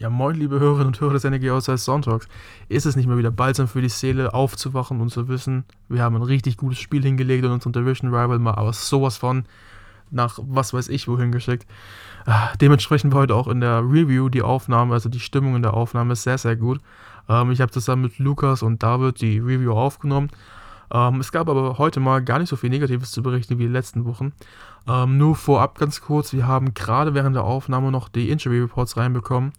Ja, moin, liebe Hörerinnen und Hörer des NRG Outside Sonntags. Ist es nicht mal wieder balsam für die Seele, aufzuwachen und zu wissen, wir haben ein richtig gutes Spiel hingelegt und unseren Division Rival mal aber sowas von nach was weiß ich wohin geschickt. Ah, dementsprechend war heute auch in der Review die Aufnahme, also die Stimmung in der Aufnahme sehr, sehr gut. Ähm, ich habe zusammen mit Lukas und David die Review aufgenommen. Ähm, es gab aber heute mal gar nicht so viel Negatives zu berichten wie die letzten Wochen. Ähm, nur vorab ganz kurz, wir haben gerade während der Aufnahme noch die Injury Reports reinbekommen.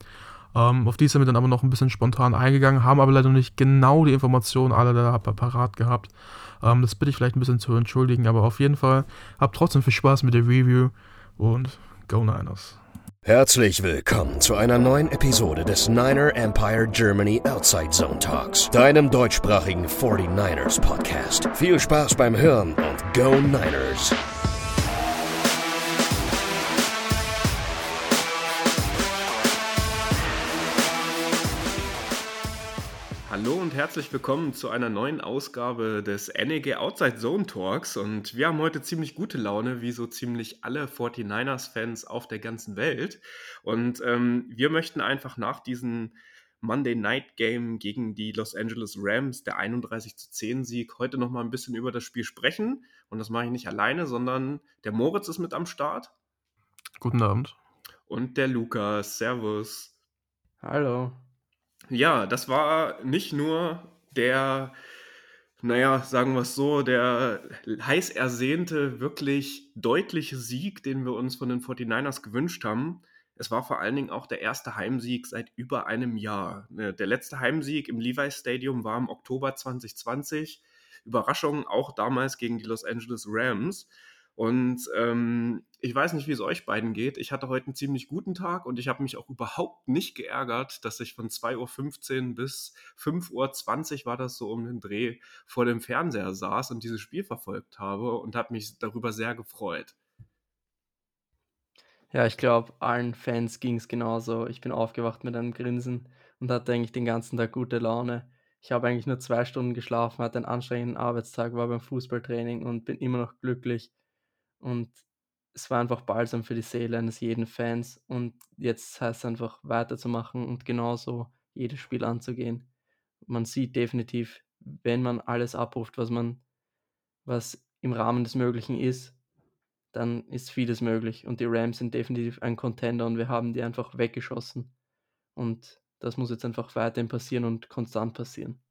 Ähm, auf die sind wir dann aber noch ein bisschen spontan eingegangen, haben aber leider nicht genau die Informationen alle da parat gehabt. Ähm, das bitte ich vielleicht ein bisschen zu entschuldigen, aber auf jeden Fall habt trotzdem viel Spaß mit der Review und Go Niners. Herzlich willkommen zu einer neuen Episode des Niner Empire Germany Outside Zone Talks, deinem deutschsprachigen 49ers Podcast. Viel Spaß beim Hören und Go Niners! Herzlich willkommen zu einer neuen Ausgabe des NEG Outside Zone Talks. Und wir haben heute ziemlich gute Laune, wie so ziemlich alle 49ers-Fans auf der ganzen Welt. Und ähm, wir möchten einfach nach diesem Monday Night Game gegen die Los Angeles Rams, der 31 zu 10 Sieg, heute nochmal ein bisschen über das Spiel sprechen. Und das mache ich nicht alleine, sondern der Moritz ist mit am Start. Guten Abend. Und der Lukas. Servus. Hallo. Ja, das war nicht nur der, naja, sagen wir es so, der heiß ersehnte, wirklich deutliche Sieg, den wir uns von den 49ers gewünscht haben. Es war vor allen Dingen auch der erste Heimsieg seit über einem Jahr. Ne, der letzte Heimsieg im Levi's Stadium war im Oktober 2020. Überraschung auch damals gegen die Los Angeles Rams. Und ähm, ich weiß nicht, wie es euch beiden geht. Ich hatte heute einen ziemlich guten Tag und ich habe mich auch überhaupt nicht geärgert, dass ich von 2.15 Uhr bis 5.20 Uhr war das so um den Dreh vor dem Fernseher saß und dieses Spiel verfolgt habe und habe mich darüber sehr gefreut. Ja, ich glaube, allen Fans ging es genauso. Ich bin aufgewacht mit einem Grinsen und hatte eigentlich den ganzen Tag gute Laune. Ich habe eigentlich nur zwei Stunden geschlafen, hatte einen anstrengenden Arbeitstag, war beim Fußballtraining und bin immer noch glücklich. Und es war einfach balsam für die Seele eines jeden Fans. Und jetzt heißt es einfach weiterzumachen und genauso jedes Spiel anzugehen. Man sieht definitiv, wenn man alles abruft, was man, was im Rahmen des Möglichen ist, dann ist vieles möglich. Und die Rams sind definitiv ein Contender und wir haben die einfach weggeschossen. Und das muss jetzt einfach weiterhin passieren und konstant passieren.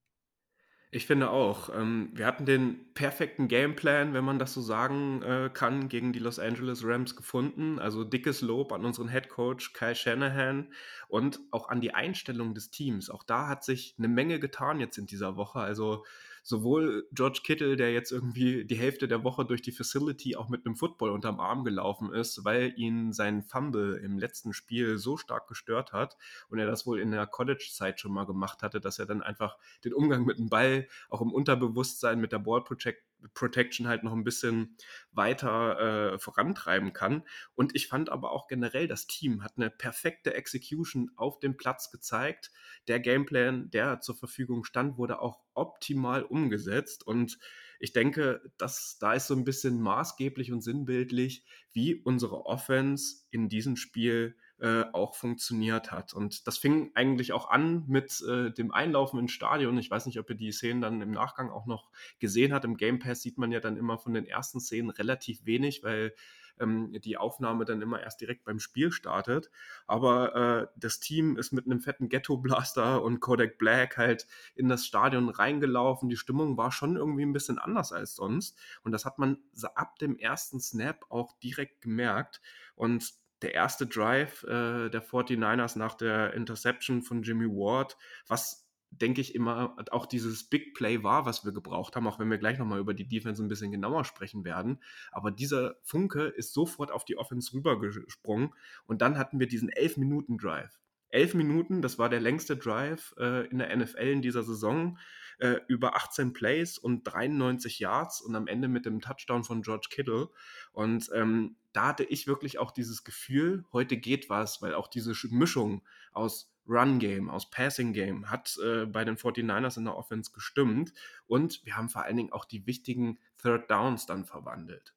Ich finde auch. Ähm, wir hatten den perfekten Gameplan, wenn man das so sagen äh, kann, gegen die Los Angeles Rams gefunden. Also dickes Lob an unseren Head Coach Kyle Shanahan und auch an die Einstellung des Teams. Auch da hat sich eine Menge getan jetzt in dieser Woche. Also sowohl George Kittle, der jetzt irgendwie die Hälfte der Woche durch die Facility auch mit einem Football unterm Arm gelaufen ist, weil ihn sein Fumble im letzten Spiel so stark gestört hat und er das wohl in der College-Zeit schon mal gemacht hatte, dass er dann einfach den Umgang mit dem Ball auch im Unterbewusstsein mit der Ball Project Protection halt noch ein bisschen weiter äh, vorantreiben kann. Und ich fand aber auch generell, das Team hat eine perfekte Execution auf dem Platz gezeigt. Der Gameplan, der zur Verfügung stand, wurde auch optimal umgesetzt. Und ich denke, dass da ist so ein bisschen maßgeblich und sinnbildlich, wie unsere Offense in diesem Spiel äh, auch funktioniert hat. Und das fing eigentlich auch an mit äh, dem Einlaufen ins Stadion. Ich weiß nicht, ob ihr die Szenen dann im Nachgang auch noch gesehen habt. Im Game Pass sieht man ja dann immer von den ersten Szenen relativ wenig, weil ähm, die Aufnahme dann immer erst direkt beim Spiel startet. Aber äh, das Team ist mit einem fetten Ghetto Blaster und Kodak Black halt in das Stadion reingelaufen. Die Stimmung war schon irgendwie ein bisschen anders als sonst. Und das hat man ab dem ersten Snap auch direkt gemerkt. Und der erste Drive äh, der 49ers nach der Interception von Jimmy Ward, was denke ich immer auch dieses Big Play war, was wir gebraucht haben, auch wenn wir gleich nochmal über die Defense ein bisschen genauer sprechen werden. Aber dieser Funke ist sofort auf die Offense rübergesprungen und dann hatten wir diesen 11-Minuten-Drive. 11 Minuten, das war der längste Drive äh, in der NFL in dieser Saison, äh, über 18 Plays und 93 Yards und am Ende mit dem Touchdown von George Kittle. Und ähm, da hatte ich wirklich auch dieses Gefühl, heute geht was, weil auch diese Mischung aus Run Game, aus Passing Game hat äh, bei den 49ers in der Offense gestimmt und wir haben vor allen Dingen auch die wichtigen Third Downs dann verwandelt.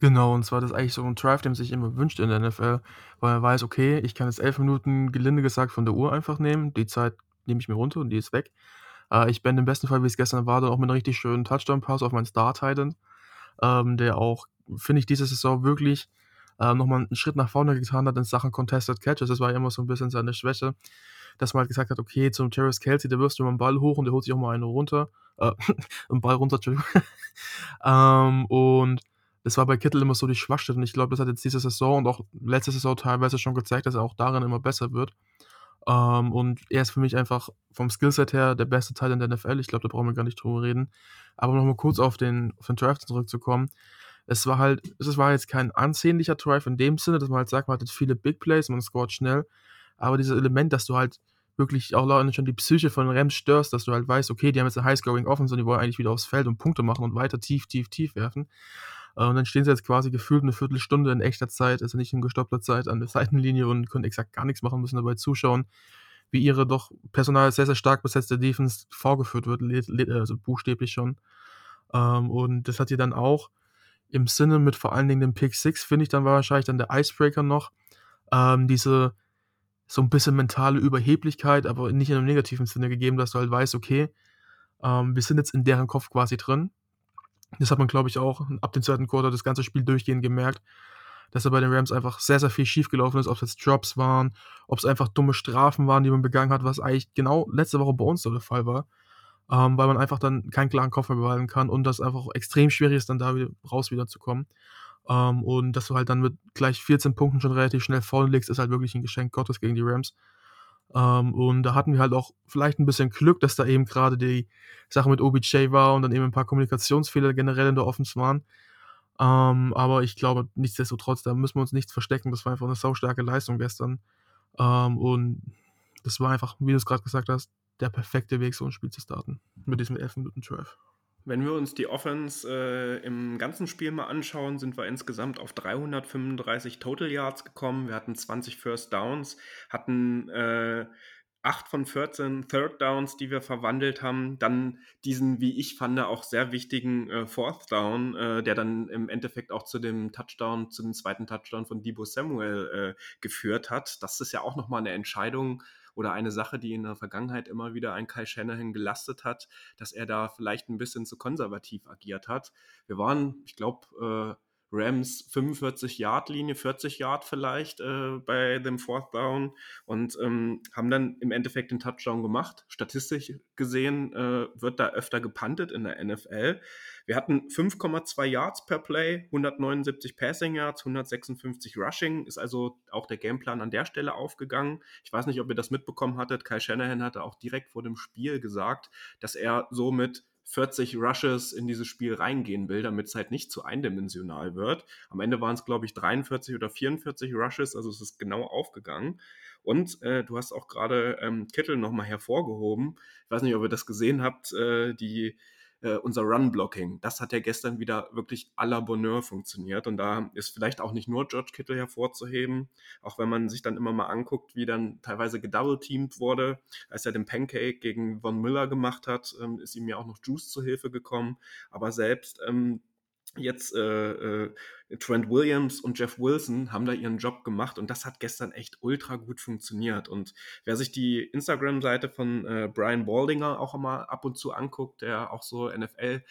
Genau, und zwar das ist eigentlich so ein Drive, den man sich immer wünscht in der NFL, weil man weiß, okay, ich kann jetzt 11 Minuten gelinde gesagt von der Uhr einfach nehmen. Die Zeit nehme ich mir runter und die ist weg. Äh, ich bin im besten Fall, wie es gestern war, dann auch mit einem richtig schönen Touchdown-Pass auf meinen Star-Titan, ähm, der auch, finde ich, diese Saison wirklich äh, nochmal einen Schritt nach vorne getan hat in Sachen Contested Catches. Das war ja immer so ein bisschen seine Schwäche, dass man halt gesagt hat, okay, zum Terrace Kelsey, der wirst du mal einen Ball hoch und der holt sich auch mal einen runter. Äh, einen Ball runter, Entschuldigung. ähm, und das war bei Kittel immer so die Schwachstelle. Und ich glaube, das hat jetzt diese Saison und auch letzte Saison teilweise schon gezeigt, dass er auch darin immer besser wird. Ähm, und er ist für mich einfach vom Skillset her der beste Teil in der NFL. Ich glaube, da brauchen wir gar nicht drüber reden. Aber nochmal kurz auf den, auf den Draft zurückzukommen. Es war halt, es war jetzt kein ansehnlicher Drive in dem Sinne, dass man halt sagt, man hat viele Big Plays, man scoret schnell. Aber dieses Element, dass du halt wirklich auch Leute schon die Psyche von Rams störst, dass du halt weißt, okay, die haben jetzt eine High-Scoring Offense und die wollen eigentlich wieder aufs Feld und Punkte machen und weiter tief, tief, tief werfen. Äh, und dann stehen sie jetzt quasi gefühlt eine Viertelstunde in echter Zeit, also nicht in gestoppter Zeit, an der Seitenlinie und können exakt gar nichts machen, müssen dabei zuschauen, wie ihre doch personal sehr, sehr stark besetzte Defense vorgeführt wird, also buchstäblich schon. Ähm, und das hat ihr dann auch im Sinne mit vor allen Dingen dem Pick 6, finde ich, dann wahrscheinlich dann der Icebreaker noch. Ähm, diese so ein bisschen mentale Überheblichkeit, aber nicht in einem negativen Sinne gegeben, dass du halt weißt, okay, ähm, wir sind jetzt in deren Kopf quasi drin. Das hat man, glaube ich, auch ab dem zweiten Quarter das ganze Spiel durchgehend gemerkt, dass da bei den Rams einfach sehr, sehr viel schiefgelaufen ist, ob es jetzt Drops waren, ob es einfach dumme Strafen waren, die man begangen hat, was eigentlich genau letzte Woche bei uns so der Fall war. Ähm, weil man einfach dann keinen klaren Kopf mehr behalten kann und das einfach extrem schwierig ist, dann da wieder raus wieder zu kommen. Ähm, und dass du halt dann mit gleich 14 Punkten schon relativ schnell vorne legst, ist halt wirklich ein Geschenk Gottes gegen die Rams. Ähm, und da hatten wir halt auch vielleicht ein bisschen Glück, dass da eben gerade die Sache mit OBJ war und dann eben ein paar Kommunikationsfehler generell in der Offense waren. Ähm, aber ich glaube, nichtsdestotrotz, da müssen wir uns nichts verstecken. Das war einfach eine saustarke Leistung gestern. Ähm, und das war einfach, wie du es gerade gesagt hast, der perfekte Weg, so ein Spiel zu starten. Mit diesem 11 Minuten Drive. Wenn wir uns die Offense äh, im ganzen Spiel mal anschauen, sind wir insgesamt auf 335 Total Yards gekommen. Wir hatten 20 First Downs, hatten äh, 8 von 14 Third Downs, die wir verwandelt haben. Dann diesen, wie ich fand, auch sehr wichtigen äh, Fourth Down, äh, der dann im Endeffekt auch zu dem Touchdown, zu dem zweiten Touchdown von Debo Samuel äh, geführt hat. Das ist ja auch nochmal eine Entscheidung, oder eine Sache, die in der Vergangenheit immer wieder ein Kai Shanahan gelastet hat, dass er da vielleicht ein bisschen zu konservativ agiert hat. Wir waren, ich glaube, äh, Rams 45 Yard Linie, 40 Yard vielleicht äh, bei dem Fourth Down und ähm, haben dann im Endeffekt den Touchdown gemacht. Statistisch gesehen äh, wird da öfter gepantet in der NFL. Wir hatten 5,2 Yards per Play, 179 Passing Yards, 156 Rushing, ist also auch der Gameplan an der Stelle aufgegangen. Ich weiß nicht, ob ihr das mitbekommen hattet. Kai Shanahan hatte auch direkt vor dem Spiel gesagt, dass er so mit 40 Rushes in dieses Spiel reingehen will, damit es halt nicht zu eindimensional wird. Am Ende waren es, glaube ich, 43 oder 44 Rushes, also es ist genau aufgegangen. Und äh, du hast auch gerade ähm, Kittel nochmal hervorgehoben. Ich weiß nicht, ob ihr das gesehen habt, äh, die äh, unser Run-Blocking. Das hat ja gestern wieder wirklich à la Bonheur funktioniert. Und da ist vielleicht auch nicht nur George Kittle hervorzuheben, auch wenn man sich dann immer mal anguckt, wie dann teilweise gedouble-teamed wurde. Als er den Pancake gegen Von Miller gemacht hat, ähm, ist ihm ja auch noch Juice zu Hilfe gekommen. Aber selbst ähm, jetzt äh, äh, Trent Williams und Jeff Wilson haben da ihren Job gemacht und das hat gestern echt ultra gut funktioniert. Und wer sich die Instagram-Seite von äh, Brian Baldinger auch mal ab und zu anguckt, der auch so NFL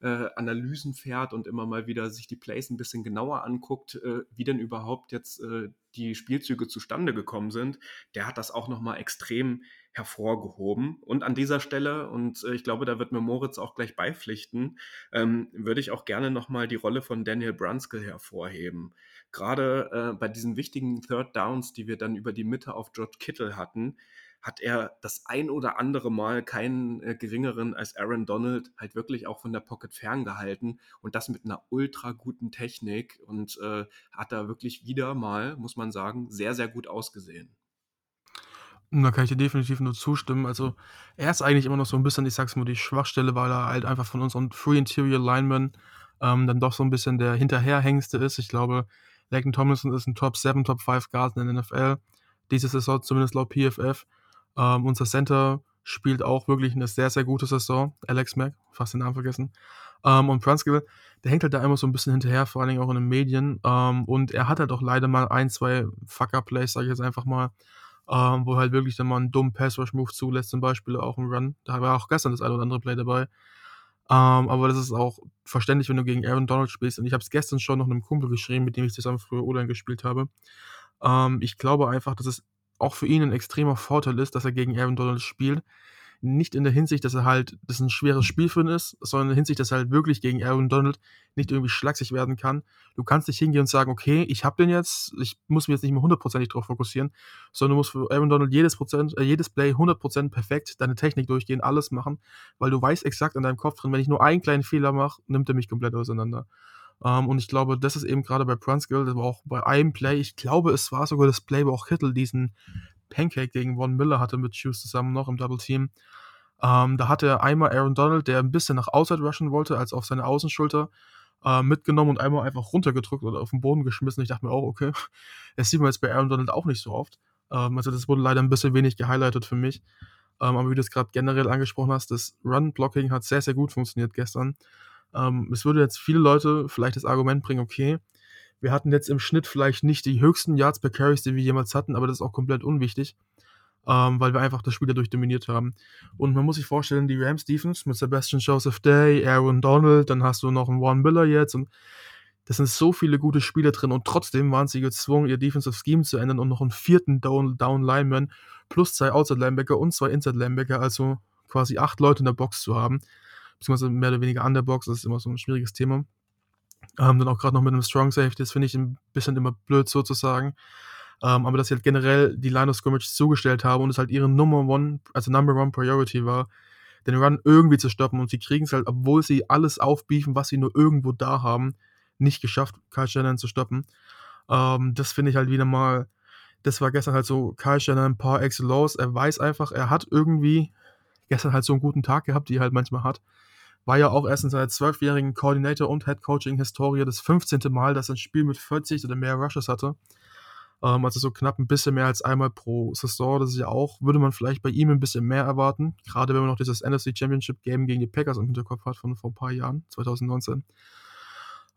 äh, Analysen fährt und immer mal wieder sich die Plays ein bisschen genauer anguckt, äh, wie denn überhaupt jetzt äh, die Spielzüge zustande gekommen sind, der hat das auch nochmal extrem hervorgehoben. Und an dieser Stelle, und äh, ich glaube, da wird mir Moritz auch gleich beipflichten, ähm, würde ich auch gerne nochmal die Rolle von Daniel Brunskill hervorheben. Gerade äh, bei diesen wichtigen Third Downs, die wir dann über die Mitte auf George Kittle hatten, hat er das ein oder andere Mal keinen äh, geringeren als Aaron Donald halt wirklich auch von der Pocket ferngehalten und das mit einer ultra guten Technik und äh, hat da wirklich wieder mal, muss man sagen, sehr, sehr gut ausgesehen. Da kann ich dir definitiv nur zustimmen. Also, er ist eigentlich immer noch so ein bisschen, ich sag's mal, die Schwachstelle, weil er halt einfach von unseren Free Interior Linemen ähm, dann doch so ein bisschen der Hinterherhängste ist. Ich glaube, Laken Tomlinson ist ein Top 7, Top 5 Guard in der NFL. Diese Saison zumindest laut PFF. Ähm, unser Center spielt auch wirklich eine sehr, sehr gute Saison. Alex Mack, fast den Namen vergessen. Ähm, und Brunskill, der hängt halt da immer so ein bisschen hinterher, vor allen Dingen auch in den Medien. Ähm, und er hat halt auch leider mal ein, zwei Fucker-Plays, sage ich jetzt einfach mal, ähm, wo halt wirklich dann mal einen dummen Pass-Rush-Move zulässt, zum Beispiel auch im Run. Da war auch gestern das ein oder andere Play dabei. Ähm, aber das ist auch verständlich, wenn du gegen Aaron Donald spielst. Und ich habe es gestern schon noch einem Kumpel geschrieben, mit dem ich zusammen früher O-Line gespielt habe. Ähm, ich glaube einfach, dass es auch für ihn ein extremer Vorteil ist, dass er gegen Aaron Donald spielt, nicht in der Hinsicht, dass er halt, das ein schweres Spiel für ihn ist, sondern in der Hinsicht, dass er halt wirklich gegen Aaron Donald nicht irgendwie schlagsig werden kann. Du kannst nicht hingehen und sagen, okay, ich habe den jetzt, ich muss mich jetzt nicht mehr hundertprozentig drauf fokussieren, sondern du musst für Aaron Donald jedes Prozent, äh, jedes Play 100% perfekt deine Technik durchgehen, alles machen, weil du weißt exakt in deinem Kopf drin, wenn ich nur einen kleinen Fehler mache, nimmt er mich komplett auseinander. Um, ähm, und ich glaube, das ist eben gerade bei Brunskill, das war auch bei einem Play, ich glaube, es war sogar das Play, wo auch Kittel diesen Pancake gegen Von Miller hatte mit Shoes zusammen noch im Double Team. Ähm, da hatte er einmal Aaron Donald, der ein bisschen nach Outside rushen wollte, als auf seine Außenschulter äh, mitgenommen und einmal einfach runtergedrückt oder auf den Boden geschmissen. Ich dachte mir auch, okay, das sieht man jetzt bei Aaron Donald auch nicht so oft. Ähm, also das wurde leider ein bisschen wenig gehighlightet für mich. Ähm, aber wie du es gerade generell angesprochen hast, das Run-Blocking hat sehr, sehr gut funktioniert gestern. Ähm, es würde jetzt viele Leute vielleicht das Argument bringen, okay, wir hatten jetzt im Schnitt vielleicht nicht die höchsten Yards per Carries, die wir jemals hatten, aber das ist auch komplett unwichtig ähm, weil wir einfach das Spiel dadurch dominiert haben. Und man muss sich vorstellen, die Rams Defense mit Sebastian Joseph Day, Aaron Donald, dann hast du noch einen Warren Miller jetzt und das sind so viele gute Spieler drin und trotzdem waren sie gezwungen, ihr Defensive Scheme zu ändern und noch einen vierten Down, Down Lineman plus zwei Outside Linebacker und zwei Inside Linebacker, also quasi acht Leute in der Box zu haben, beziehungsweise mehr oder weniger an der Box, das ist immer so ein schwieriges Thema. Ähm, dann auch gerade noch mit einem Strong Safety, das finde ich ein bisschen immer blöd sozusagen. Ähm, aber dass sie halt generell die Line of Scrimmage zugestellt haben und es halt ihre Number One, also Number One Priority war, den Run irgendwie zu stoppen. Und sie kriegen es halt, obwohl sie alles aufbiefen, was sie nur irgendwo da haben, nicht geschafft, Kyle Shannon zu stoppen. Ähm, das finde ich halt wieder mal, das war gestern halt so, Kyle Shannon ein paar Excel-Lows. Er weiß einfach, er hat irgendwie gestern halt so einen guten Tag gehabt, die er halt manchmal hat. War ja auch erst in seiner zwölfjährigen Coordinator- und Head-Coaching-Historie das 15. Mal, dass er ein Spiel mit 40 oder mehr Rushes hatte. Ähm, also so knapp ein bisschen mehr als einmal pro Saison. Das ist ja auch, würde man vielleicht bei ihm ein bisschen mehr erwarten. Gerade wenn man noch dieses NFC Championship Game gegen die Packers im Hinterkopf hat von vor ein paar Jahren, 2019.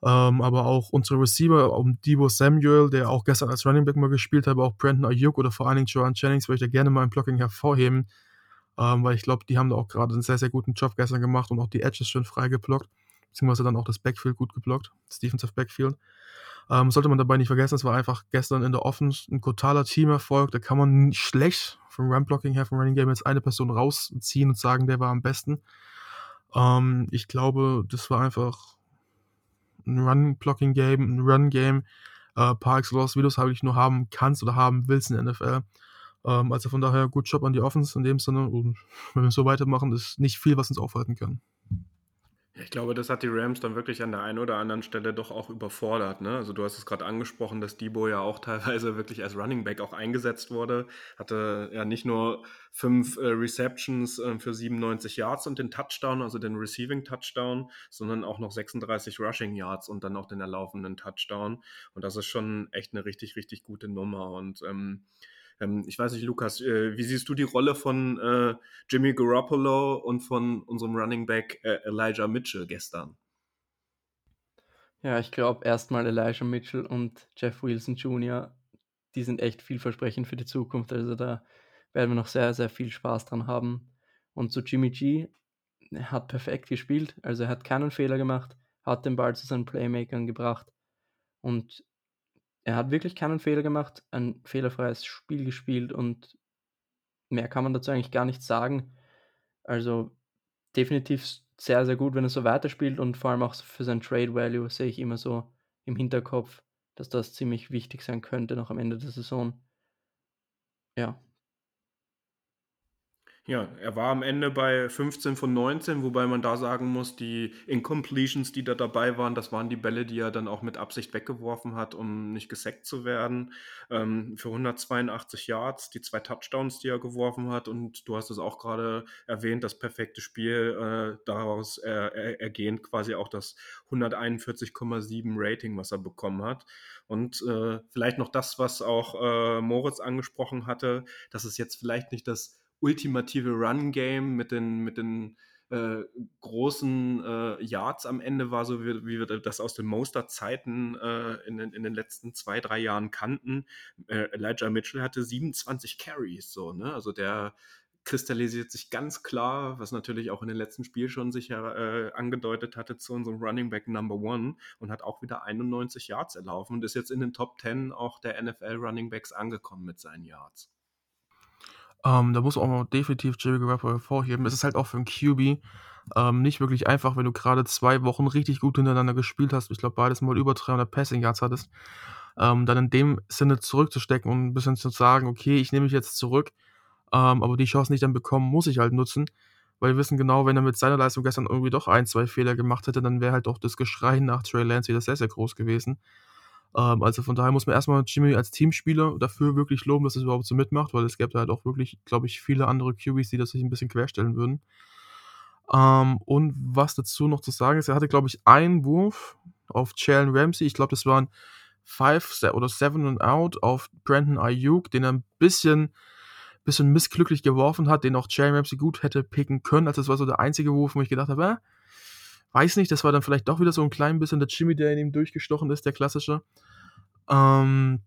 Ähm, aber auch unsere Receiver, um Debo Samuel, der auch gestern als Running Back mal gespielt hat, aber auch Brandon Ayuk oder vor allen Dingen Joan Jennings, würde ich da gerne mal im Blocking hervorheben, ähm, weil ich glaube, die haben da auch gerade einen sehr, sehr guten Job gestern gemacht und auch die Edges schön frei geblockt, beziehungsweise dann auch das Backfield gut geblockt, das Defensive Backfield. Ähm, sollte man dabei nicht vergessen, es war einfach gestern in der Offense ein totaler Teamerfolg. Da kann man schlecht vom Run-Blocking her, vom Running Game jetzt eine Person rausziehen und sagen, der war am besten. Ähm, ich glaube, das war einfach ein Run-Blocking-Game, ein Run-Game, äh, par excellence, wie du es eigentlich nur haben kannst oder haben willst in der NFL. Ähm, also von daher, gut Job an die Offense in dem Sinne. Und wenn wir so weitermachen, ist nicht viel, was uns aufhalten kann. Ich glaube, das hat die Rams dann wirklich an der einen oder anderen Stelle doch auch überfordert. Ne? Also du hast es gerade angesprochen, dass Debo ja auch teilweise wirklich als Running Back auch eingesetzt wurde. Hatte ja nicht nur fünf äh, Receptions äh, für 97 Yards und den Touchdown, also den Receiving Touchdown, sondern auch noch 36 Rushing Yards und dann auch den erlaufenden Touchdown. Und das ist schon echt eine richtig, richtig gute Nummer. Und ähm, ähm, ich weiß nicht, Lukas, äh, wie siehst du die Rolle von äh, Jimmy Garoppolo und von unserem Running Back äh, Elijah Mitchell gestern? Ja, ich glaube erstmal Elijah Mitchell und Jeff Wilson Jr., die sind echt vielversprechend für die Zukunft. Also da werden wir noch sehr, sehr viel Spaß dran haben. Und zu Jimmy G, er hat perfekt gespielt, also er hat keinen Fehler gemacht, hat den Ball zu seinen Playmakern gebracht und er hat wirklich keinen Fehler gemacht, ein fehlerfreies Spiel gespielt und mehr kann man dazu eigentlich gar nicht sagen. Also definitiv sehr, sehr gut, wenn er so weiterspielt und vor allem auch für sein Trade Value sehe ich immer so im Hinterkopf, dass das ziemlich wichtig sein könnte noch am Ende der Saison. Ja, ja, er war am Ende bei 15 von 19, wobei man da sagen muss, die Incompletions, die da dabei waren, das waren die Bälle, die er dann auch mit Absicht weggeworfen hat, um nicht gesackt zu werden. Ähm, für 182 Yards, die zwei Touchdowns, die er geworfen hat. Und du hast es auch gerade erwähnt, das perfekte Spiel, äh, daraus äh, ergehend quasi auch das 141,7 Rating, was er bekommen hat. Und äh, vielleicht noch das, was auch äh, Moritz angesprochen hatte, dass es jetzt vielleicht nicht das ultimative Run-Game mit den, mit den äh, großen äh, Yards am Ende war, so wie, wie wir das aus den Moster-Zeiten äh, in, in, den letzten zwei, drei Jahren kannten. Äh, Elijah Mitchell hatte 27 Carries, so, ne? Also der kristallisiert sich ganz klar, was natürlich auch in den letzten Spielen schon sich äh, angedeutet hatte, zu unserem Running Back Number One und hat auch wieder 91 Yards erlaufen und ist jetzt in den Top 10 auch der NFL Running Backs angekommen mit seinen Yards. Ähm, da muss auch noch definitiv Jimmy Garoppolo hervorheben. Es ist halt auch für einen QB ähm, nicht wirklich einfach, wenn du gerade zwei Wochen richtig gut hintereinander gespielt hast. Ich glaube, beides mal über 300 Passing Yards hattest. Ähm, dann in dem Sinne zurückzustecken und ein bisschen zu sagen, okay, ich nehme mich jetzt zurück, ähm, aber die Chance, ich dann bekomme, muss ich halt nutzen. Weil wir wissen genau, wenn er mit seiner Leistung gestern irgendwie doch ein, zwei Fehler gemacht hätte, dann wäre halt auch das Geschrei nach Trey Lance wieder sehr, sehr groß gewesen. Ähm, also von daher muss man erstmal Jimmy als Teamspieler dafür wirklich loben, dass er überhaupt so mitmacht, weil es gäbe halt auch wirklich, glaube ich, viele andere QBs, die das sich ein bisschen querstellen würden. Ähm, und was dazu noch zu sagen ist, er hatte, glaube ich, einen Wurf auf Jalen Ramsey. Ich glaube, das waren Five oder Seven and Out auf Brandon Ayuk, den er ein bisschen, bisschen missglücklich geworfen hat, den auch Jalen Ramsey gut hätte picken können. Also das war so der einzige Wurf, wo ich gedacht habe, äh, Weiß nicht, das war dann vielleicht doch wieder so ein klein bisschen der Jimmy, der in ihm durchgestochen ist, der klassische. Ähm,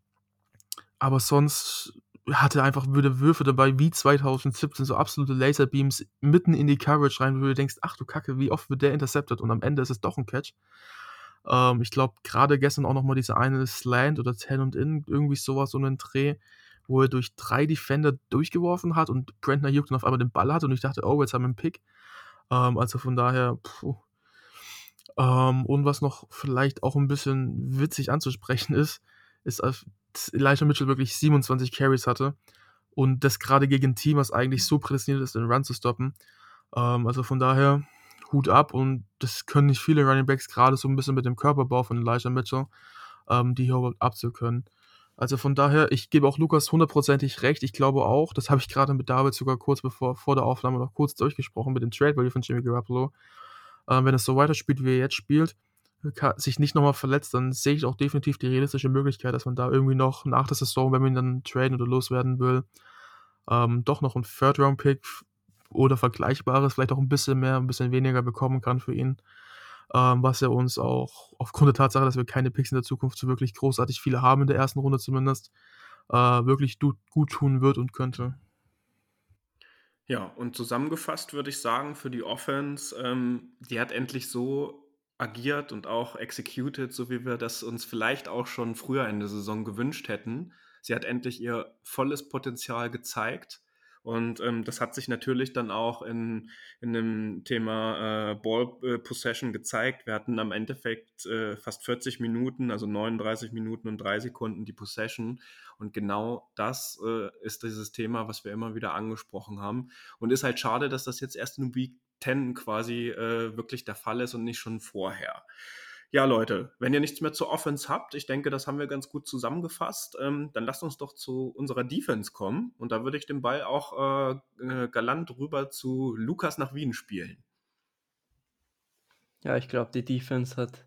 aber sonst hatte er einfach würde Würfe dabei wie 2017, so absolute Laserbeams mitten in die Coverage rein, wo du denkst, ach du Kacke, wie oft wird der intercepted und am Ende ist es doch ein Catch. Ähm, ich glaube, gerade gestern auch nochmal diese eine Slant oder Ten und In, irgendwie sowas, so einen Dreh, wo er durch drei Defender durchgeworfen hat und Brentner Ayuk dann auf einmal den Ball hat und ich dachte, oh, jetzt haben wir einen Pick. Ähm, also von daher, puh, ähm, und was noch vielleicht auch ein bisschen witzig anzusprechen ist, ist, dass Elijah Mitchell wirklich 27 Carries hatte und das gerade gegen ein Team, was eigentlich so prädestiniert ist, den Run zu stoppen. Ähm, also von daher Hut ab und das können nicht viele Running Backs gerade so ein bisschen mit dem Körperbau von Elijah Mitchell, ähm, die hier überhaupt abzukönnen. Also von daher, ich gebe auch Lukas hundertprozentig recht. Ich glaube auch, das habe ich gerade mit David sogar kurz bevor vor der Aufnahme noch kurz durchgesprochen mit dem Trade Value von Jimmy Garoppolo äh, wenn es so weiterspielt, wie er jetzt spielt, sich nicht nochmal verletzt, dann sehe ich auch definitiv die realistische Möglichkeit, dass man da irgendwie noch nach der Saison, wenn man ihn dann traden oder loswerden will, ähm, doch noch einen Third-Round-Pick oder Vergleichbares, vielleicht auch ein bisschen mehr, ein bisschen weniger bekommen kann für ihn. Ähm, was er uns auch aufgrund der Tatsache, dass wir keine Picks in der Zukunft so wirklich großartig viele haben in der ersten Runde zumindest, äh, wirklich gut tun wird und könnte. Ja, und zusammengefasst würde ich sagen, für die Offense, ähm, die hat endlich so agiert und auch executed, so wie wir das uns vielleicht auch schon früher in der Saison gewünscht hätten. Sie hat endlich ihr volles Potenzial gezeigt. Und ähm, das hat sich natürlich dann auch in, in dem Thema äh, Ball äh, Possession gezeigt. Wir hatten am Endeffekt äh, fast 40 Minuten, also 39 Minuten und drei Sekunden die Possession. Und genau das äh, ist dieses Thema, was wir immer wieder angesprochen haben. Und ist halt schade, dass das jetzt erst in Week 10 quasi äh, wirklich der Fall ist und nicht schon vorher. Ja, Leute, wenn ihr nichts mehr zur Offense habt, ich denke, das haben wir ganz gut zusammengefasst, ähm, dann lasst uns doch zu unserer Defense kommen. Und da würde ich den Ball auch äh, äh, galant rüber zu Lukas nach Wien spielen. Ja, ich glaube, die Defense hat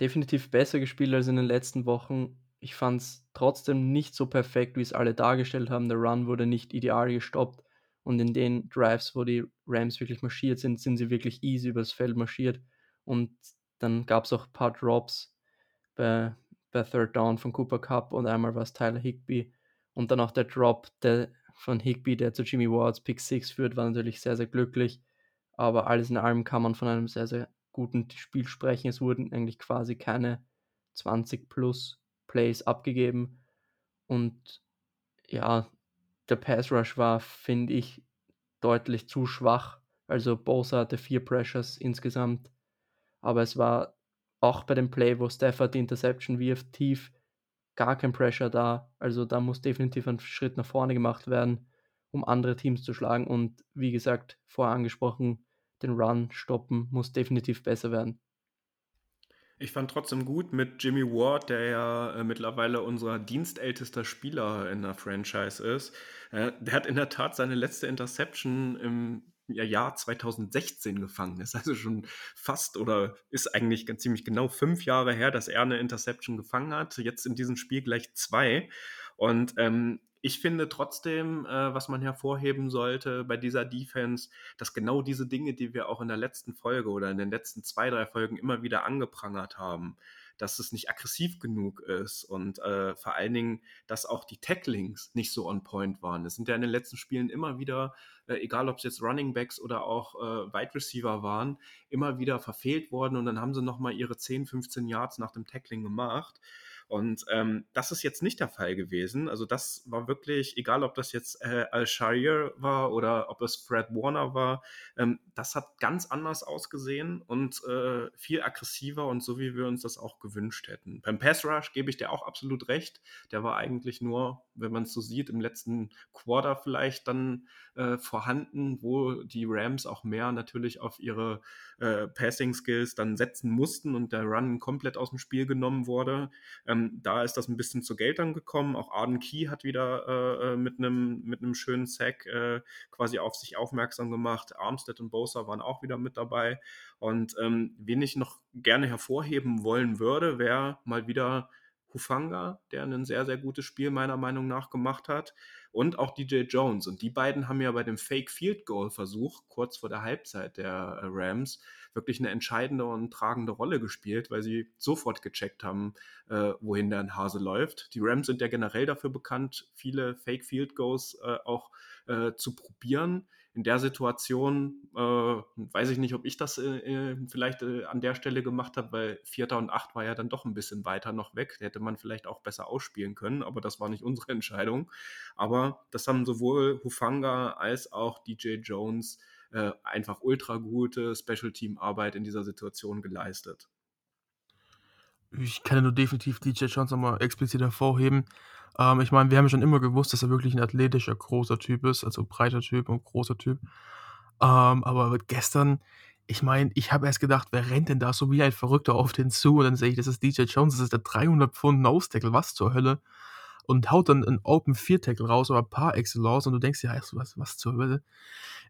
definitiv besser gespielt als in den letzten Wochen. Ich fand es trotzdem nicht so perfekt, wie es alle dargestellt haben. Der Run wurde nicht ideal gestoppt. Und in den Drives, wo die Rams wirklich marschiert sind, sind sie wirklich easy übers Feld marschiert. Und dann gab es auch ein paar Drops bei, bei Third Down von Cooper Cup und einmal war es Tyler Higby. Und dann auch der Drop der, von Higby, der zu Jimmy Wards Pick 6 führt, war natürlich sehr, sehr glücklich. Aber alles in allem kann man von einem sehr, sehr guten Spiel sprechen. Es wurden eigentlich quasi keine 20 plus Plays abgegeben. Und ja, der Pass Rush war, finde ich, deutlich zu schwach. Also Bosa hatte vier Pressures insgesamt aber es war auch bei dem Play, wo Stafford die Interception wirft, tief, gar kein Pressure da. Also da muss definitiv ein Schritt nach vorne gemacht werden, um andere Teams zu schlagen. Und wie gesagt, vorher angesprochen, den Run stoppen muss definitiv besser werden. Ich fand trotzdem gut mit Jimmy Ward, der ja äh, mittlerweile unser dienstältester Spieler in der Franchise ist. Äh, der hat in der Tat seine letzte Interception im Jahr 2016 gefangen ist. Also schon fast oder ist eigentlich ganz ziemlich genau fünf Jahre her, dass er eine Interception gefangen hat. Jetzt in diesem Spiel gleich zwei. Und ähm, ich finde trotzdem, äh, was man hervorheben sollte bei dieser Defense, dass genau diese Dinge, die wir auch in der letzten Folge oder in den letzten zwei, drei Folgen immer wieder angeprangert haben, dass es nicht aggressiv genug ist und äh, vor allen Dingen, dass auch die Tacklings nicht so on point waren. Es sind ja in den letzten Spielen immer wieder, äh, egal ob es jetzt Running Backs oder auch äh, Wide Receiver waren, immer wieder verfehlt worden und dann haben sie nochmal ihre 10, 15 Yards nach dem Tackling gemacht. Und ähm, das ist jetzt nicht der Fall gewesen. Also das war wirklich, egal ob das jetzt äh, Al-Sharir war oder ob es Fred Warner war, ähm, das hat ganz anders ausgesehen und äh, viel aggressiver und so, wie wir uns das auch gewünscht hätten. Beim Pass Rush gebe ich dir auch absolut recht. Der war eigentlich nur, wenn man es so sieht, im letzten Quarter vielleicht dann äh, vorhanden, wo die Rams auch mehr natürlich auf ihre äh, Passing Skills dann setzen mussten und der Run komplett aus dem Spiel genommen wurde. Ähm, da ist das ein bisschen zu Geld dann gekommen. Auch Arden Key hat wieder äh, äh mit einem mit schönen Sack äh, quasi auf sich aufmerksam gemacht. Armstead und Bosa waren auch wieder mit dabei. Und ähm, wen ich noch gerne hervorheben wollen würde, wäre mal wieder Hufanga, der ein sehr, sehr gutes Spiel meiner Meinung nach gemacht hat und auch DJ Jones. Und die beiden haben ja bei dem Fake Field Goal Versuch kurz vor der Halbzeit der äh, Rams wirklich eine entscheidende und tragende Rolle gespielt, weil sie sofort gecheckt haben, äh, wohin der Hase läuft. Die Rams sind ja generell dafür bekannt, viele Fake Field Goals äh, auch äh, zu probieren in der Situation äh, weiß ich nicht, ob ich das äh, äh vielleicht äh, an der Stelle gemacht habe, weil Vierter und Acht war ja dann doch ein bisschen weiter noch weg. Hätte man vielleicht auch besser ausspielen können, aber das war nicht unsere Entscheidung. Aber das haben sowohl Hufanga als auch DJ Jones äh, einfach ultra gute Special Team Arbeit in dieser Situation geleistet. Ich kann nur definitiv DJ Jones nochmal explizit hervorheben. Ähm, ich meine, wir haben ja schon immer gewusst, dass er wirklich ein athletischer, großer Typ ist, also breiter Typ und großer Typ. Ähm, aber gestern, ich meine, ich habe erst gedacht, wer rennt denn da so wie ein Verrückter auf den zu? Und dann sehe ich, das ist DJ Jones, das ist der 300 Pfund Nose-Tackle, was zur Hölle? Und haut dann einen Open 4 Tackle raus oder ein paar Excel raus und du denkst ja, was, was zur Hölle?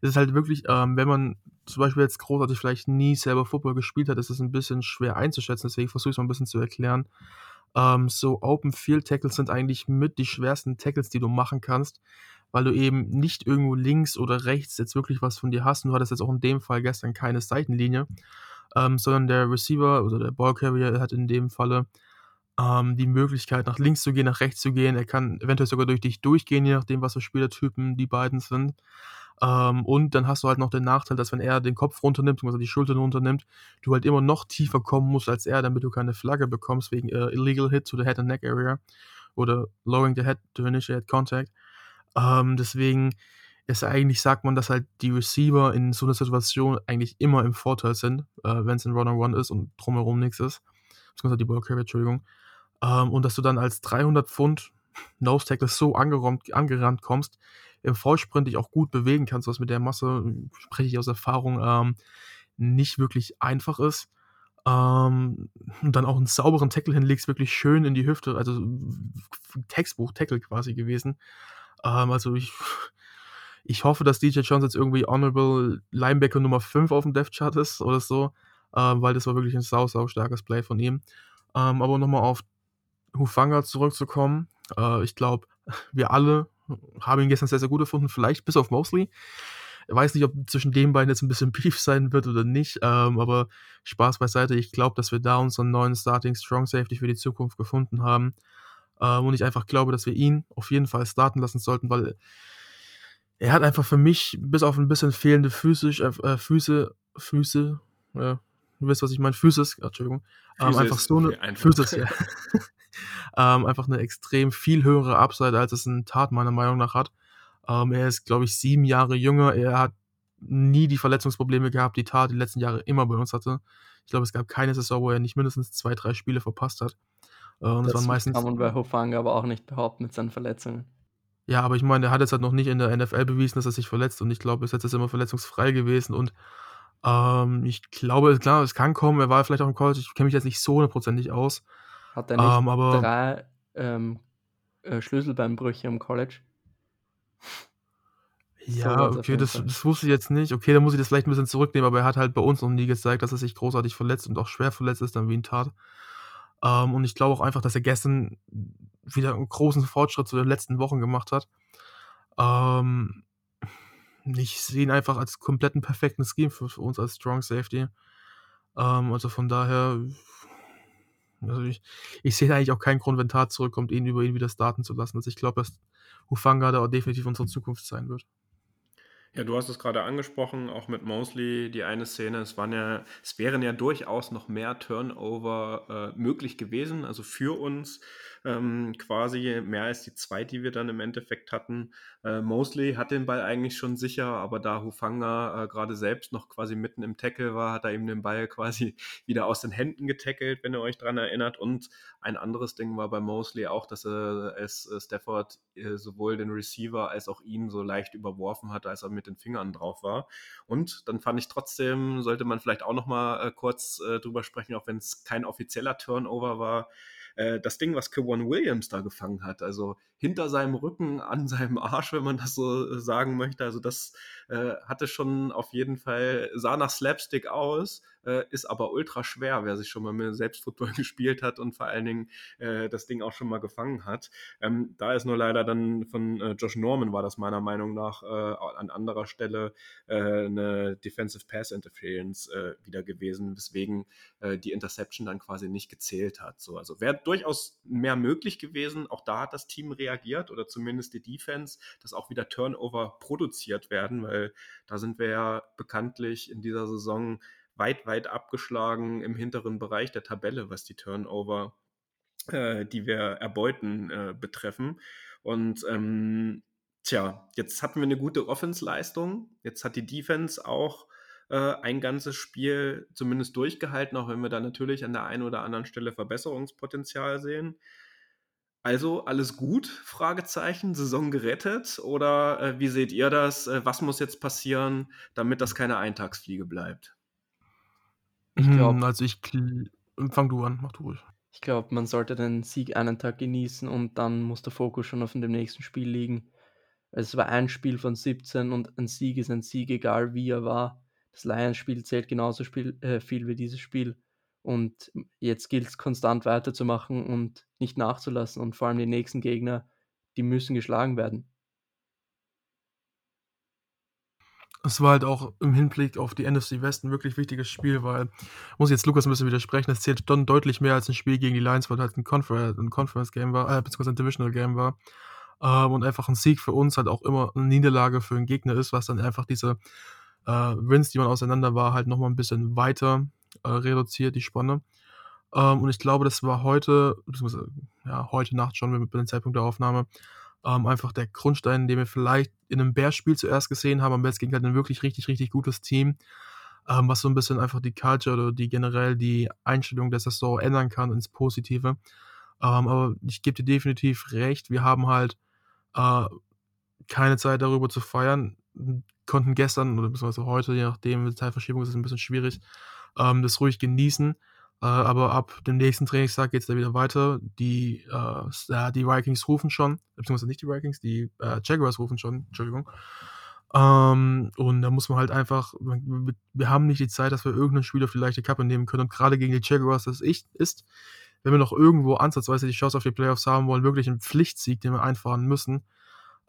Es ist halt wirklich, ähm, wenn man zum Beispiel jetzt großartig vielleicht nie selber Football gespielt hat, ist es ein bisschen schwer einzuschätzen, deswegen versuche ich es mal ein bisschen zu erklären. Ähm, so Open Field Tackles sind eigentlich mit die schwersten Tackles, die du machen kannst, weil du eben nicht irgendwo links oder rechts jetzt wirklich was von dir hast. Und du hattest jetzt auch in dem Fall gestern keine Seitenlinie, ähm, sondern der Receiver oder der Ballcarrier hat in dem Falle ähm, die Möglichkeit, nach links zu gehen, nach rechts zu gehen. Er kann eventuell sogar durch dich durchgehen, je nachdem, was für Spielertypen die beiden sind. Ähm, und dann hast du halt noch den Nachteil, dass wenn er den Kopf runternimmt, also die Schultern runternimmt, du halt immer noch tiefer kommen musst als er, damit du keine Flagge bekommst wegen äh, Illegal Hit to the Head and Neck Area oder Lowering the Head to Initiate Contact. Ähm, deswegen ist eigentlich, sagt man, dass halt die Receiver in so einer Situation eigentlich immer im Vorteil sind, äh, wenn es ein Run-on-One ist und drumherum nichts ist. Beziehungsweise die Ballcarrier, Entschuldigung. Ähm, und dass du dann als 300 Pfund Nose Tackle so angerannt, angerannt kommst, im Vollsprint dich auch gut bewegen kannst, was mit der Masse, spreche ich aus Erfahrung, ähm, nicht wirklich einfach ist. Ähm, und dann auch einen sauberen Tackle hinlegst, wirklich schön in die Hüfte, also Textbuch-Tackle quasi gewesen. Ähm, also ich, ich hoffe, dass DJ Jones jetzt irgendwie Honorable Linebacker Nummer 5 auf dem Death Chart ist oder so, ähm, weil das war wirklich ein sau, sau starkes Play von ihm. Ähm, aber nochmal auf Hufanga zurückzukommen, äh, ich glaube, wir alle habe ihn gestern sehr, sehr gut gefunden, vielleicht bis auf Mosley. Ich weiß nicht, ob zwischen den beiden jetzt ein bisschen Beef sein wird oder nicht, ähm, aber Spaß beiseite. Ich glaube, dass wir da unseren neuen Starting Strong Safety für die Zukunft gefunden haben. Ähm, und ich einfach glaube, dass wir ihn auf jeden Fall starten lassen sollten, weil er hat einfach für mich, bis auf ein bisschen fehlende physisch, äh, Füße, Füße, ja, du weißt, was ich meine, Physis, Entschuldigung, ähm, einfach so eine, einfach. Physis, ja. ähm, einfach eine extrem viel höhere Upside, als es ein Tat meiner Meinung nach hat. Ähm, er ist, glaube ich, sieben Jahre jünger. Er hat nie die Verletzungsprobleme gehabt, die Tat die letzten Jahre immer bei uns hatte. Ich glaube, es gab keine Saison, wo er nicht mindestens zwei, drei Spiele verpasst hat. Äh, und das, das waren meistens, kann man bei Hofanga aber auch nicht behaupten mit seinen Verletzungen. Ja, aber ich meine, er hat jetzt halt noch nicht in der NFL bewiesen, dass er sich verletzt und ich glaube, jetzt ist er immer verletzungsfrei gewesen und ähm, ich glaube, klar, es kann kommen. Er war vielleicht auch im College. Ich kenne mich jetzt nicht so hundertprozentig aus. Hat er nicht ähm, aber, drei ähm, äh, Schlüsselbeinbrüche im College? Ja, so okay, das, das, wusste ich jetzt nicht. Okay, dann muss ich das vielleicht ein bisschen zurücknehmen, aber er hat halt bei uns noch nie gezeigt, dass er sich großartig verletzt und auch schwer verletzt ist, dann wie ein Tat. Ähm, und ich glaube auch einfach, dass er gestern wieder einen großen Fortschritt zu den letzten Wochen gemacht hat. Ähm, ich sehe ihn einfach als kompletten perfekten Scheme für, für uns als Strong Safety. Ähm, also von daher, also ich, ich sehe eigentlich auch keinen Grund, wenn Tat zurückkommt, ihn über ihn wieder starten zu lassen. Also ich glaube, dass Hufanga da auch definitiv unsere Zukunft sein wird. Ja, du hast es gerade angesprochen, auch mit Mosley, die eine Szene, es waren ja, es wären ja durchaus noch mehr Turnover äh, möglich gewesen, also für uns ähm, quasi mehr als die zwei, die wir dann im Endeffekt hatten. Äh, Mosley hat den Ball eigentlich schon sicher, aber da Hufanga äh, gerade selbst noch quasi mitten im Tackle war, hat er ihm den Ball quasi wieder aus den Händen getackelt, wenn ihr euch dran erinnert. Und ein anderes Ding war bei Mosley auch, dass er es äh, Stafford äh, sowohl den Receiver als auch ihn so leicht überworfen hat, als er mit den Fingern drauf war. Und dann fand ich trotzdem, sollte man vielleicht auch noch mal äh, kurz äh, drüber sprechen, auch wenn es kein offizieller Turnover war, äh, das Ding, was Kevon Williams da gefangen hat, also hinter seinem Rücken, an seinem Arsch, wenn man das so äh, sagen möchte, also das äh, hatte schon auf jeden Fall, sah nach Slapstick aus, äh, ist aber ultra schwer, wer sich schon mal mit Selbstfootball gespielt hat und vor allen Dingen äh, das Ding auch schon mal gefangen hat. Ähm, da ist nur leider dann von äh, Josh Norman war das meiner Meinung nach äh, an anderer Stelle eine Defensive Pass Interference wieder gewesen, weswegen die Interception dann quasi nicht gezählt hat. So, also wäre durchaus mehr möglich gewesen. Auch da hat das Team reagiert oder zumindest die Defense, dass auch wieder Turnover produziert werden, weil da sind wir ja bekanntlich in dieser Saison weit, weit abgeschlagen im hinteren Bereich der Tabelle, was die Turnover, äh, die wir erbeuten, äh, betreffen. Und ähm, tja, jetzt hatten wir eine gute Offense-Leistung. Jetzt hat die Defense auch äh, ein ganzes Spiel zumindest durchgehalten, auch wenn wir da natürlich an der einen oder anderen Stelle Verbesserungspotenzial sehen. Also alles gut? Fragezeichen. Saison gerettet? Oder äh, wie seht ihr das? Äh, was muss jetzt passieren, damit das keine Eintagsfliege bleibt? Ich glaube, hm, also ich fang du an, mach du ruhig. Ich glaube, man sollte den Sieg einen Tag genießen und dann muss der Fokus schon auf dem nächsten Spiel liegen. Es war ein Spiel von 17 und ein Sieg ist ein Sieg, egal wie er war. Das Lions-Spiel zählt genauso Spiel, äh, viel wie dieses Spiel. Und jetzt gilt es konstant weiterzumachen und nicht nachzulassen. Und vor allem die nächsten Gegner, die müssen geschlagen werden. es war halt auch im Hinblick auf die NFC West ein wirklich wichtiges Spiel, weil, muss jetzt Lukas ein bisschen widersprechen, es zählt dann deutlich mehr als ein Spiel gegen die Lions, weil halt ein, Confer ein Conference-Game war, äh, beziehungsweise ein Divisional-Game war. Ähm, und einfach ein Sieg für uns halt auch immer eine Niederlage für einen Gegner ist, was dann einfach diese äh, Wins, die man auseinander war, halt nochmal ein bisschen weiter äh, reduziert, die Spanne. Ähm, und ich glaube, das war heute, beziehungsweise ja, heute Nacht schon, mit dem Zeitpunkt der Aufnahme, ähm, einfach der Grundstein, den wir vielleicht in einem Bears-Spiel zuerst gesehen haben, aber jetzt gegen halt ein wirklich richtig, richtig gutes Team, ähm, was so ein bisschen einfach die Culture oder die generell die Einstellung der Saison ändern kann ins Positive. Ähm, aber ich gebe dir definitiv recht, wir haben halt äh, keine Zeit darüber zu feiern, konnten gestern oder beziehungsweise heute, je nachdem, die Zeitverschiebung ist es ein bisschen schwierig, ähm, das ruhig genießen. Äh, aber ab dem nächsten Trainingstag geht es dann wieder weiter. Die, äh, die Vikings rufen schon, beziehungsweise nicht die Vikings, die äh, Jaguars rufen schon, Entschuldigung. Ähm, und da muss man halt einfach, wir haben nicht die Zeit, dass wir irgendein Spiel auf die leichte Kappe nehmen können. Und gerade gegen die Jaguars, das ist, ist, wenn wir noch irgendwo ansatzweise die Chance auf die Playoffs haben wollen, wirklich ein Pflichtsieg, den wir einfahren müssen.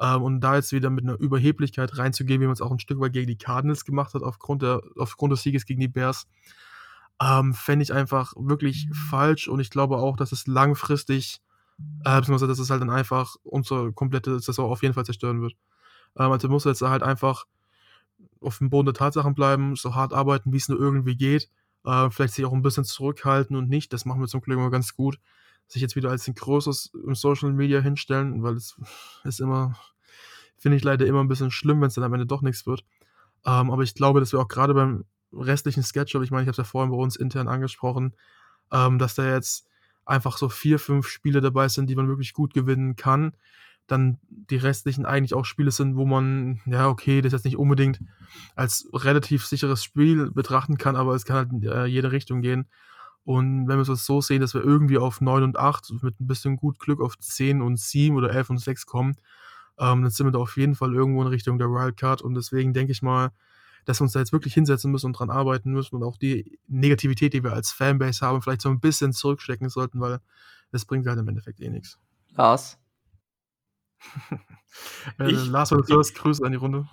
Ähm, und da jetzt wieder mit einer Überheblichkeit reinzugehen, wie man es auch ein Stück weit gegen die Cardinals gemacht hat, aufgrund, der, aufgrund des Sieges gegen die Bears, ähm, fände ich einfach wirklich falsch und ich glaube auch, dass es langfristig, äh, beziehungsweise dass es halt dann einfach unsere komplette Saison auf jeden Fall zerstören wird. Ähm, also muss jetzt halt einfach auf dem Boden der Tatsachen bleiben, so hart arbeiten, wie es nur irgendwie geht. Äh, vielleicht sich auch ein bisschen zurückhalten und nicht, das machen wir zum Glück immer ganz gut, sich jetzt wieder als ein großes im Social Media hinstellen, weil es ist immer, finde ich leider immer ein bisschen schlimm, wenn es dann am Ende doch nichts wird. Ähm, aber ich glaube, dass wir auch gerade beim restlichen Schedule, ich meine, ich habe es ja vorhin bei uns intern angesprochen, ähm, dass da jetzt einfach so vier, fünf Spiele dabei sind, die man wirklich gut gewinnen kann. Dann die restlichen eigentlich auch Spiele sind, wo man, ja, okay, das jetzt nicht unbedingt als relativ sicheres Spiel betrachten kann, aber es kann halt in äh, jede Richtung gehen. Und wenn wir es so sehen, dass wir irgendwie auf 9 und 8 mit ein bisschen gut Glück auf 10 und 7 oder 11 und 6 kommen, ähm, dann sind wir da auf jeden Fall irgendwo in Richtung der Wildcard. Und deswegen denke ich mal, dass wir uns da jetzt wirklich hinsetzen müssen und dran arbeiten müssen und auch die Negativität, die wir als Fanbase haben, vielleicht so ein bisschen zurückstecken sollten, weil das bringt halt im Endeffekt eh nichts. Lars? äh, Ich, Lars ich, First, Grüße an die Runde.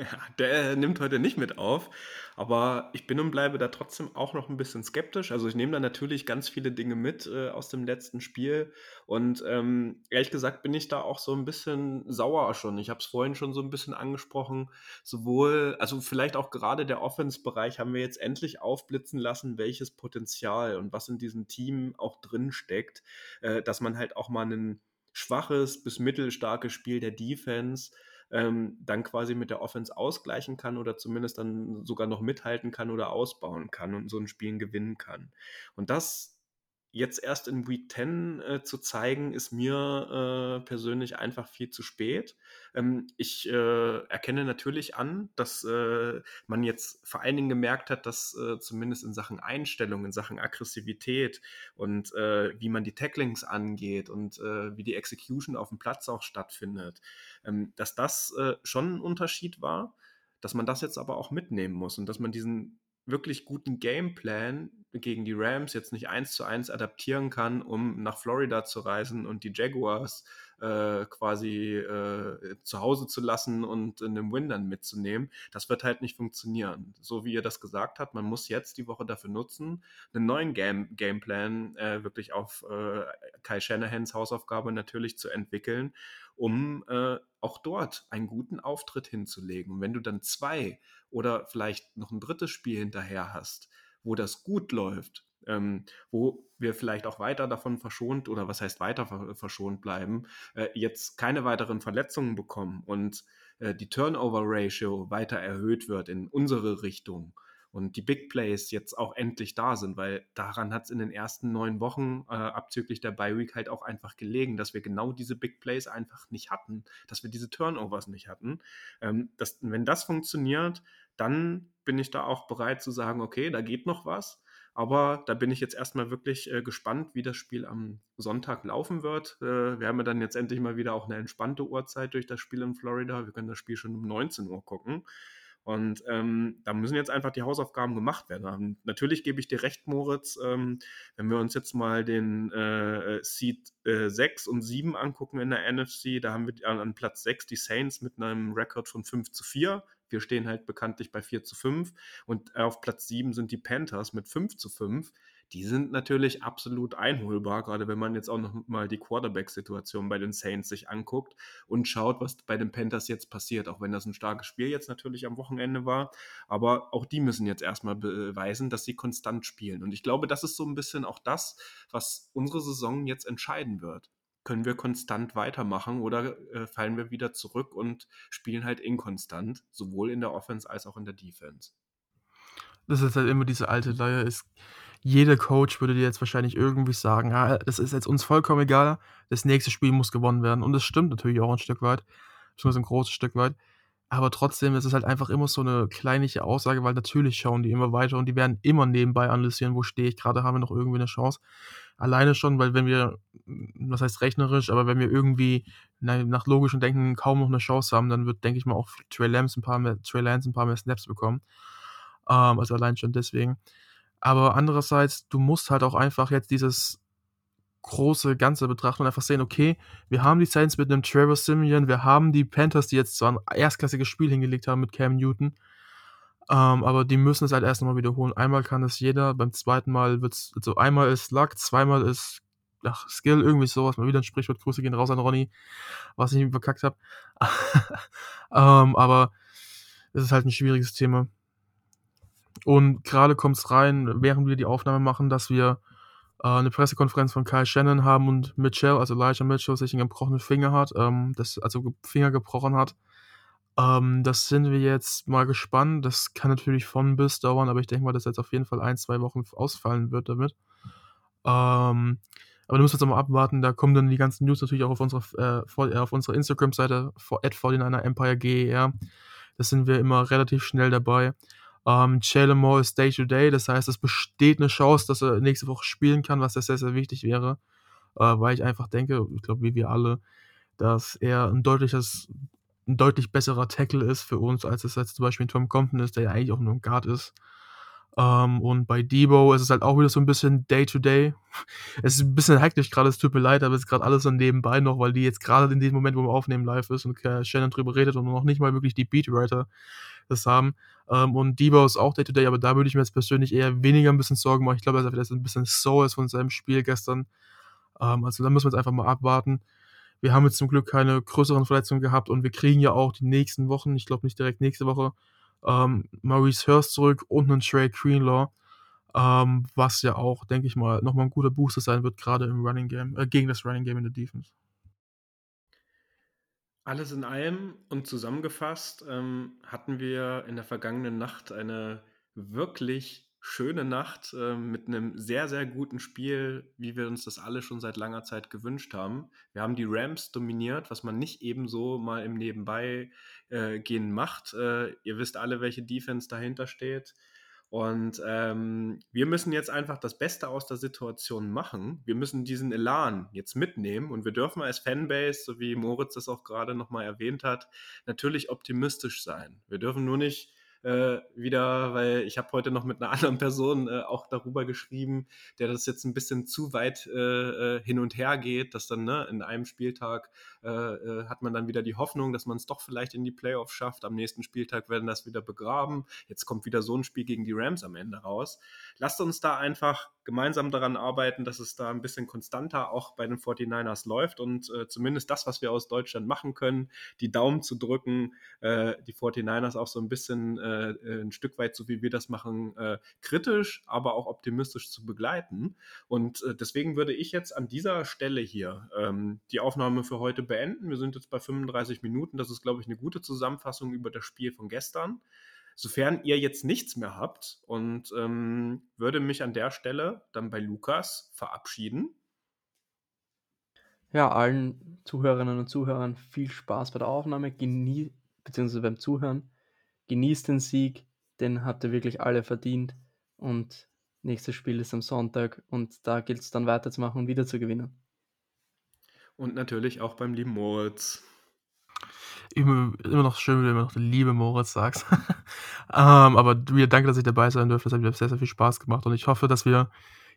Der nimmt heute nicht mit auf, aber ich bin und bleibe da trotzdem auch noch ein bisschen skeptisch. Also ich nehme da natürlich ganz viele Dinge mit äh, aus dem letzten Spiel und ähm, ehrlich gesagt bin ich da auch so ein bisschen sauer schon. Ich habe es vorhin schon so ein bisschen angesprochen, sowohl, also vielleicht auch gerade der Offense-Bereich haben wir jetzt endlich aufblitzen lassen, welches Potenzial und was in diesem Team auch drin steckt, äh, dass man halt auch mal ein schwaches bis mittelstarkes Spiel der Defense ähm, dann quasi mit der Offense ausgleichen kann oder zumindest dann sogar noch mithalten kann oder ausbauen kann und so ein Spiel gewinnen kann. Und das jetzt erst in Week 10 äh, zu zeigen, ist mir äh, persönlich einfach viel zu spät. Ähm, ich äh, erkenne natürlich an, dass äh, man jetzt vor allen Dingen gemerkt hat, dass äh, zumindest in Sachen Einstellung, in Sachen Aggressivität und äh, wie man die Tacklings angeht und wie die Execution auf dem Platz auch stattfindet, ähm, dass das schon ein Unterschied war, dass man das jetzt aber auch mitnehmen muss und dass man diesen wirklich guten Gameplan gegen die Rams jetzt nicht eins zu eins adaptieren kann, um nach Florida zu reisen und die Jaguars äh, quasi äh, zu Hause zu lassen und in den Win dann mitzunehmen, das wird halt nicht funktionieren. So wie ihr das gesagt habt, man muss jetzt die Woche dafür nutzen, einen neuen Game Gameplan äh, wirklich auf äh, Kai Shanahans Hausaufgabe natürlich zu entwickeln, um äh, auch dort einen guten Auftritt hinzulegen. Und wenn du dann zwei oder vielleicht noch ein drittes Spiel hinterher hast, wo das gut läuft, ähm, wo wir vielleicht auch weiter davon verschont oder was heißt weiter verschont bleiben, äh, jetzt keine weiteren Verletzungen bekommen und äh, die Turnover-Ratio weiter erhöht wird in unsere Richtung und die Big Plays jetzt auch endlich da sind, weil daran hat es in den ersten neun Wochen äh, abzüglich der Bye Week halt auch einfach gelegen, dass wir genau diese Big Plays einfach nicht hatten, dass wir diese Turnovers nicht hatten. Ähm, das, wenn das funktioniert, dann bin ich da auch bereit zu sagen, okay, da geht noch was. Aber da bin ich jetzt erstmal wirklich äh, gespannt, wie das Spiel am Sonntag laufen wird. Äh, wir haben ja dann jetzt endlich mal wieder auch eine entspannte Uhrzeit durch das Spiel in Florida. Wir können das Spiel schon um 19 Uhr gucken. Und ähm, da müssen jetzt einfach die Hausaufgaben gemacht werden. Und natürlich gebe ich dir recht, Moritz, ähm, wenn wir uns jetzt mal den äh, Seed äh, 6 und 7 angucken in der NFC, da haben wir an, an Platz 6 die Saints mit einem Rekord von 5 zu 4. Wir stehen halt bekanntlich bei 4 zu 5 und auf Platz 7 sind die Panthers mit 5 zu 5 die sind natürlich absolut einholbar, gerade wenn man jetzt auch noch mal die Quarterback-Situation bei den Saints sich anguckt und schaut, was bei den Panthers jetzt passiert, auch wenn das ein starkes Spiel jetzt natürlich am Wochenende war. Aber auch die müssen jetzt erstmal beweisen, dass sie konstant spielen. Und ich glaube, das ist so ein bisschen auch das, was unsere Saison jetzt entscheiden wird. Können wir konstant weitermachen oder äh, fallen wir wieder zurück und spielen halt inkonstant, sowohl in der Offense als auch in der Defense? Das ist halt immer diese alte Leier. Ist, jeder Coach würde dir jetzt wahrscheinlich irgendwie sagen, ja, das ist jetzt uns vollkommen egal, das nächste Spiel muss gewonnen werden. Und das stimmt natürlich auch ein Stück weit, schon ein großes Stück weit. Aber trotzdem ist es halt einfach immer so eine kleinliche Aussage, weil natürlich schauen die immer weiter und die werden immer nebenbei analysieren, wo stehe ich gerade, haben wir noch irgendwie eine Chance. Alleine schon, weil wenn wir, was heißt rechnerisch, aber wenn wir irgendwie nach logischem Denken kaum noch eine Chance haben, dann wird, denke ich mal, auch Trey Lance ein paar mehr, Trey Lance ein paar mehr Snaps bekommen. Ähm, also allein schon deswegen. Aber andererseits, du musst halt auch einfach jetzt dieses große Ganze betrachten und einfach sehen, okay, wir haben die Saints mit einem Trevor Simeon, wir haben die Panthers, die jetzt zwar ein erstklassiges Spiel hingelegt haben mit Cam Newton, ähm, aber die müssen es halt erst nochmal wiederholen. Einmal kann es jeder, beim zweiten Mal wird es, also einmal ist Luck, zweimal ist ach, Skill, irgendwie sowas, mal wieder ein Sprichwort, Grüße gehen raus an Ronny, was ich verkackt habe. ähm, aber es ist halt ein schwieriges Thema. Und gerade kommt es rein, während wir die Aufnahme machen, dass wir äh, eine Pressekonferenz von Kyle Shannon haben und Mitchell, also Elijah Mitchell, sich einen gebrochenen Finger hat, ähm, das, also Finger gebrochen hat. Ähm, das sind wir jetzt mal gespannt. Das kann natürlich von bis dauern, aber ich denke mal, dass jetzt auf jeden Fall ein, zwei Wochen ausfallen wird damit. Ähm, aber du musst jetzt mal abwarten, da kommen dann die ganzen News natürlich auch auf unserer, äh, auf unserer Instagram-Seite, at 49 Empire GER. Da sind wir immer relativ schnell dabei. Ähm, Jalen Moore ist Day-to-Day, das heißt, es besteht eine Chance, dass er nächste Woche spielen kann, was sehr, sehr wichtig wäre, äh, weil ich einfach denke, ich glaube, wie wir alle, dass er ein deutliches, ein deutlich besserer Tackle ist für uns, als es jetzt zum Beispiel Tom Compton ist, der ja eigentlich auch nur ein Guard ist. Ähm, und bei Debo ist es halt auch wieder so ein bisschen Day-to-Day. -Day. Es ist ein bisschen hektisch gerade, es tut mir leid, aber es ist gerade alles so nebenbei noch, weil die jetzt gerade in dem Moment, wo wir aufnehmen, live ist und Shannon drüber redet und noch nicht mal wirklich die Beatwriter das haben. Ähm, und Debo ist auch Day-to-Day, -Day, aber da würde ich mir jetzt persönlich eher weniger ein bisschen Sorgen machen. Ich glaube, er vielleicht ein bisschen so ist von seinem Spiel gestern. Ähm, also da müssen wir jetzt einfach mal abwarten. Wir haben jetzt zum Glück keine größeren Verletzungen gehabt und wir kriegen ja auch die nächsten Wochen, ich glaube nicht direkt nächste Woche, ähm, Maurice Hurst zurück und einen Trey Greenlaw, ähm, was ja auch, denke ich mal, nochmal ein guter Booster sein wird, gerade im Running Game, äh, gegen das Running Game in der Defense. Alles in allem und zusammengefasst ähm, hatten wir in der vergangenen Nacht eine wirklich schöne Nacht äh, mit einem sehr, sehr guten Spiel, wie wir uns das alle schon seit langer Zeit gewünscht haben. Wir haben die Rams dominiert, was man nicht ebenso mal im Nebenbei äh, gehen macht. Äh, ihr wisst alle, welche Defense dahinter steht. Und ähm, wir müssen jetzt einfach das Beste aus der Situation machen. Wir müssen diesen Elan jetzt mitnehmen und wir dürfen als Fanbase, so wie Moritz das auch gerade nochmal erwähnt hat, natürlich optimistisch sein. Wir dürfen nur nicht äh, wieder, weil ich habe heute noch mit einer anderen Person äh, auch darüber geschrieben, der das jetzt ein bisschen zu weit äh, äh hin und her geht, dass dann ne, in einem Spieltag äh, äh, hat man dann wieder die Hoffnung, dass man es doch vielleicht in die Playoffs schafft. Am nächsten Spieltag werden das wieder begraben. Jetzt kommt wieder so ein Spiel gegen die Rams am Ende raus. Lasst uns da einfach gemeinsam daran arbeiten, dass es da ein bisschen konstanter auch bei den 49ers läuft und äh, zumindest das, was wir aus Deutschland machen können, die Daumen zu drücken, äh, die 49ers auch so ein bisschen äh, ein Stück weit, so wie wir das machen, äh, kritisch, aber auch optimistisch zu begleiten. Und äh, deswegen würde ich jetzt an dieser Stelle hier ähm, die Aufnahme für heute beenden. Wir sind jetzt bei 35 Minuten. Das ist, glaube ich, eine gute Zusammenfassung über das Spiel von gestern sofern ihr jetzt nichts mehr habt und ähm, würde mich an der Stelle dann bei Lukas verabschieden. Ja, allen Zuhörerinnen und Zuhörern viel Spaß bei der Aufnahme, genie beziehungsweise beim Zuhören. Genießt den Sieg, den habt ihr wirklich alle verdient. Und nächstes Spiel ist am Sonntag und da gilt es dann weiterzumachen und wieder zu gewinnen. Und natürlich auch beim lieben Moritz immer, immer noch schön, wenn du immer noch Liebe Moritz sagst. ähm, aber wieder danke, dass ich dabei sein durfte. Das hat mir sehr, sehr viel Spaß gemacht. Und ich hoffe, dass wir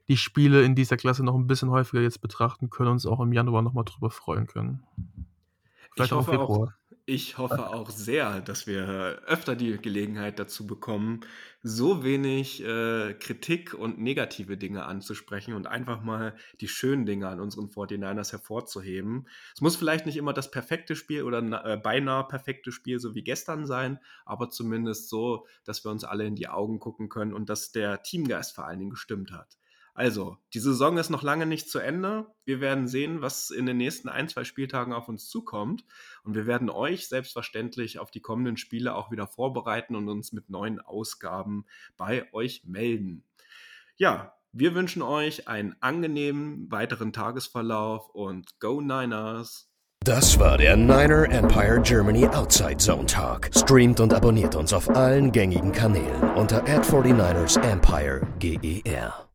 die Spiele in dieser Klasse noch ein bisschen häufiger jetzt betrachten können und uns auch im Januar nochmal drüber freuen können. Vielleicht ich auch im Februar. Auch, ich hoffe auch sehr, dass wir öfter die Gelegenheit dazu bekommen, so wenig äh, Kritik und negative Dinge anzusprechen und einfach mal die schönen Dinge an unseren 49ers hervorzuheben. Es muss vielleicht nicht immer das perfekte Spiel oder äh, beinahe perfekte Spiel, so wie gestern sein, aber zumindest so, dass wir uns alle in die Augen gucken können und dass der Teamgeist vor allen Dingen gestimmt hat. Also, die Saison ist noch lange nicht zu Ende. Wir werden sehen, was in den nächsten ein, zwei Spieltagen auf uns zukommt. Und wir werden euch selbstverständlich auf die kommenden Spiele auch wieder vorbereiten und uns mit neuen Ausgaben bei euch melden. Ja, wir wünschen euch einen angenehmen weiteren Tagesverlauf und Go Niners! Das war der Niner Empire Germany Outside Zone Talk. Streamt und abonniert uns auf allen gängigen Kanälen unter ad 49 ersempire GER.